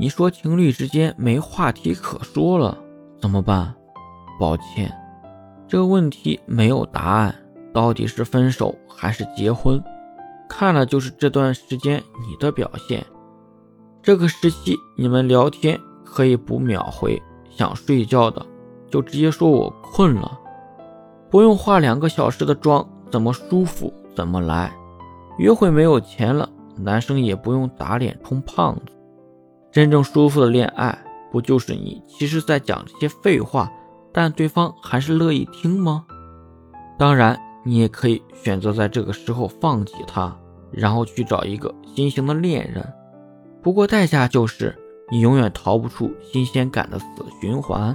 你说情侣之间没话题可说了，怎么办？抱歉，这个问题没有答案。到底是分手还是结婚，看了就是这段时间你的表现。这个时期你们聊天可以不秒回，想睡觉的就直接说我困了，不用化两个小时的妆，怎么舒服怎么来。约会没有钱了，男生也不用打脸充胖子。真正舒服的恋爱，不就是你其实在讲这些废话，但对方还是乐意听吗？当然，你也可以选择在这个时候放弃他，然后去找一个新型的恋人。不过代价就是你永远逃不出新鲜感的死循环。